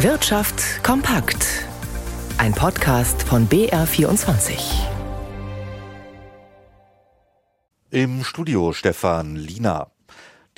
Wirtschaft kompakt. Ein Podcast von BR24. Im Studio Stefan Lina.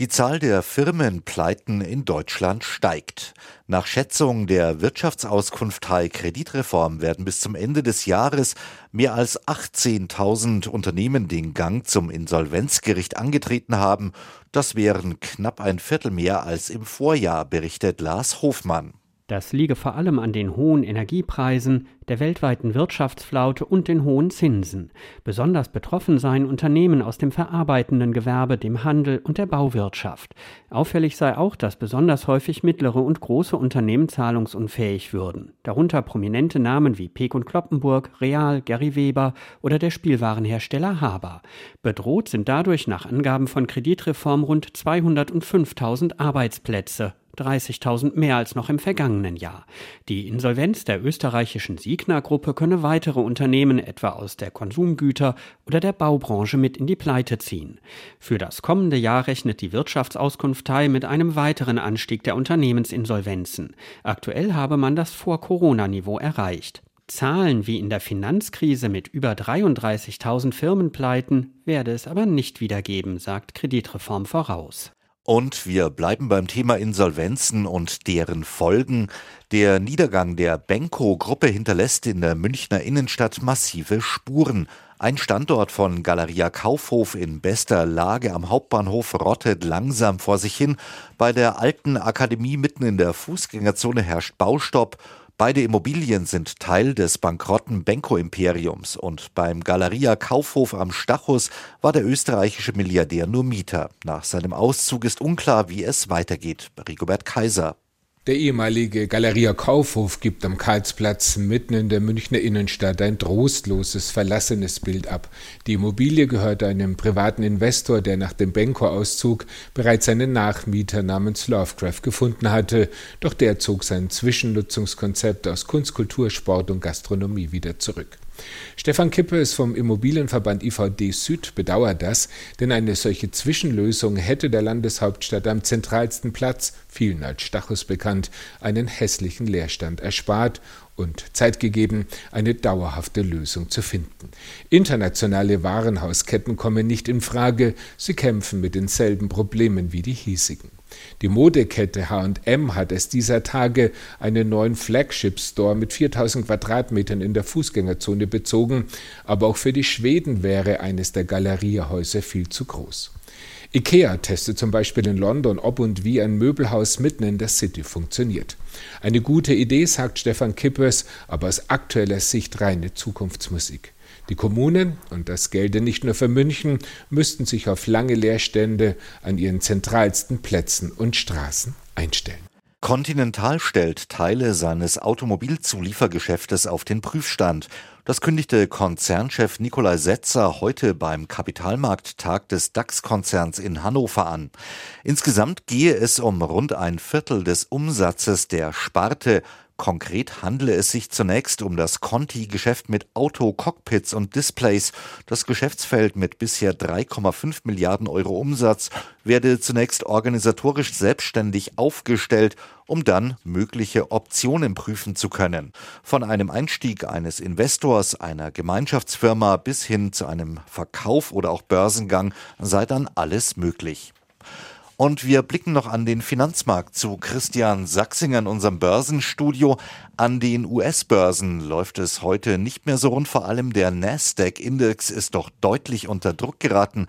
Die Zahl der Firmenpleiten in Deutschland steigt. Nach Schätzung der Wirtschaftsauskunft High Kreditreform werden bis zum Ende des Jahres mehr als 18.000 Unternehmen den Gang zum Insolvenzgericht angetreten haben. Das wären knapp ein Viertel mehr als im Vorjahr, berichtet Lars Hofmann. Das liege vor allem an den hohen Energiepreisen, der weltweiten Wirtschaftsflaute und den hohen Zinsen. Besonders betroffen seien Unternehmen aus dem verarbeitenden Gewerbe, dem Handel und der Bauwirtschaft. Auffällig sei auch, dass besonders häufig mittlere und große Unternehmen zahlungsunfähig würden. Darunter prominente Namen wie Peek und Kloppenburg, Real, Gary Weber oder der Spielwarenhersteller Haber. Bedroht sind dadurch nach Angaben von Kreditreform rund 205.000 Arbeitsplätze. 30.000 mehr als noch im vergangenen Jahr. Die Insolvenz der österreichischen Signa-Gruppe könne weitere Unternehmen etwa aus der Konsumgüter- oder der Baubranche mit in die Pleite ziehen. Für das kommende Jahr rechnet die Wirtschaftsauskunft Teil mit einem weiteren Anstieg der Unternehmensinsolvenzen. Aktuell habe man das Vor-Corona-Niveau erreicht. Zahlen wie in der Finanzkrise mit über 33.000 Firmenpleiten werde es aber nicht wieder geben, sagt Kreditreform voraus. Und wir bleiben beim Thema Insolvenzen und deren Folgen. Der Niedergang der Benko-Gruppe hinterlässt in der Münchner Innenstadt massive Spuren. Ein Standort von Galeria Kaufhof in bester Lage am Hauptbahnhof rottet langsam vor sich hin. Bei der alten Akademie mitten in der Fußgängerzone herrscht Baustopp Beide Immobilien sind Teil des bankrotten Benko-Imperiums und beim Galeria Kaufhof am Stachus war der österreichische Milliardär nur Mieter. Nach seinem Auszug ist unklar, wie es weitergeht. Rigobert Kaiser. Der ehemalige Galeria Kaufhof gibt am Karlsplatz mitten in der Münchner Innenstadt ein trostloses, verlassenes Bild ab. Die Immobilie gehört einem privaten Investor, der nach dem Benko-Auszug bereits einen Nachmieter namens Lovecraft gefunden hatte, doch der zog sein Zwischennutzungskonzept aus Kunst, Kultur, Sport und Gastronomie wieder zurück. Stefan Kippes vom Immobilienverband IVD Süd bedauert das, denn eine solche Zwischenlösung hätte der Landeshauptstadt am zentralsten Platz, vielen als Stachus bekannt, einen hässlichen Leerstand erspart und Zeit gegeben, eine dauerhafte Lösung zu finden. Internationale Warenhausketten kommen nicht in Frage, sie kämpfen mit denselben Problemen wie die hiesigen. Die Modekette H&M hat es dieser Tage einen neuen Flagship-Store mit 4000 Quadratmetern in der Fußgängerzone bezogen, aber auch für die Schweden wäre eines der Galeriehäuser viel zu groß. IKEA testet zum Beispiel in London, ob und wie ein Möbelhaus mitten in der City funktioniert. Eine gute Idee, sagt Stefan Kippers, aber aus aktueller Sicht reine Zukunftsmusik. Die Kommunen, und das gelte nicht nur für München, müssten sich auf lange Leerstände an ihren zentralsten Plätzen und Straßen einstellen. Continental stellt Teile seines Automobilzuliefergeschäftes auf den Prüfstand. Das kündigte Konzernchef Nikolai Setzer heute beim Kapitalmarkttag des DAX-Konzerns in Hannover an. Insgesamt gehe es um rund ein Viertel des Umsatzes der Sparte Konkret handle es sich zunächst um das Conti-Geschäft mit Auto-Cockpits und Displays. Das Geschäftsfeld mit bisher 3,5 Milliarden Euro Umsatz werde zunächst organisatorisch selbstständig aufgestellt, um dann mögliche Optionen prüfen zu können. Von einem Einstieg eines Investors, einer Gemeinschaftsfirma bis hin zu einem Verkauf oder auch Börsengang sei dann alles möglich. Und wir blicken noch an den Finanzmarkt zu Christian Sachsinger in unserem Börsenstudio. An den US-Börsen läuft es heute nicht mehr so rund. Vor allem der Nasdaq-Index ist doch deutlich unter Druck geraten.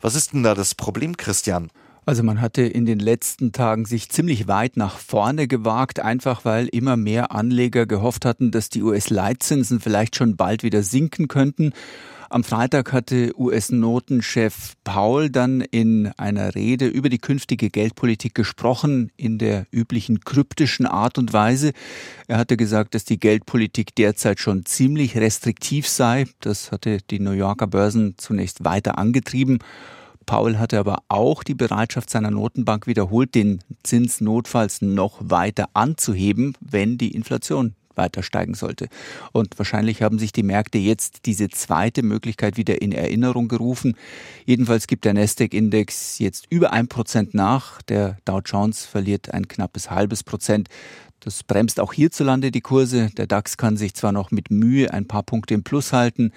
Was ist denn da das Problem, Christian? Also man hatte in den letzten Tagen sich ziemlich weit nach vorne gewagt, einfach weil immer mehr Anleger gehofft hatten, dass die US-Leitzinsen vielleicht schon bald wieder sinken könnten. Am Freitag hatte US-Notenchef Paul dann in einer Rede über die künftige Geldpolitik gesprochen, in der üblichen kryptischen Art und Weise. Er hatte gesagt, dass die Geldpolitik derzeit schon ziemlich restriktiv sei. Das hatte die New Yorker Börsen zunächst weiter angetrieben. Paul hatte aber auch die Bereitschaft seiner Notenbank wiederholt, den Zins notfalls noch weiter anzuheben, wenn die Inflation weiter steigen sollte. Und wahrscheinlich haben sich die Märkte jetzt diese zweite Möglichkeit wieder in Erinnerung gerufen. Jedenfalls gibt der Nasdaq-Index jetzt über ein Prozent nach. Der Dow Jones verliert ein knappes halbes Prozent. Das bremst auch hierzulande die Kurse. Der DAX kann sich zwar noch mit Mühe ein paar Punkte im Plus halten,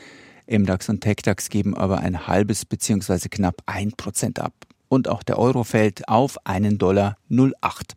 MDAX und TechDAX geben aber ein halbes bzw. knapp ein Prozent ab. Und auch der Euro fällt auf einen Dollar 08.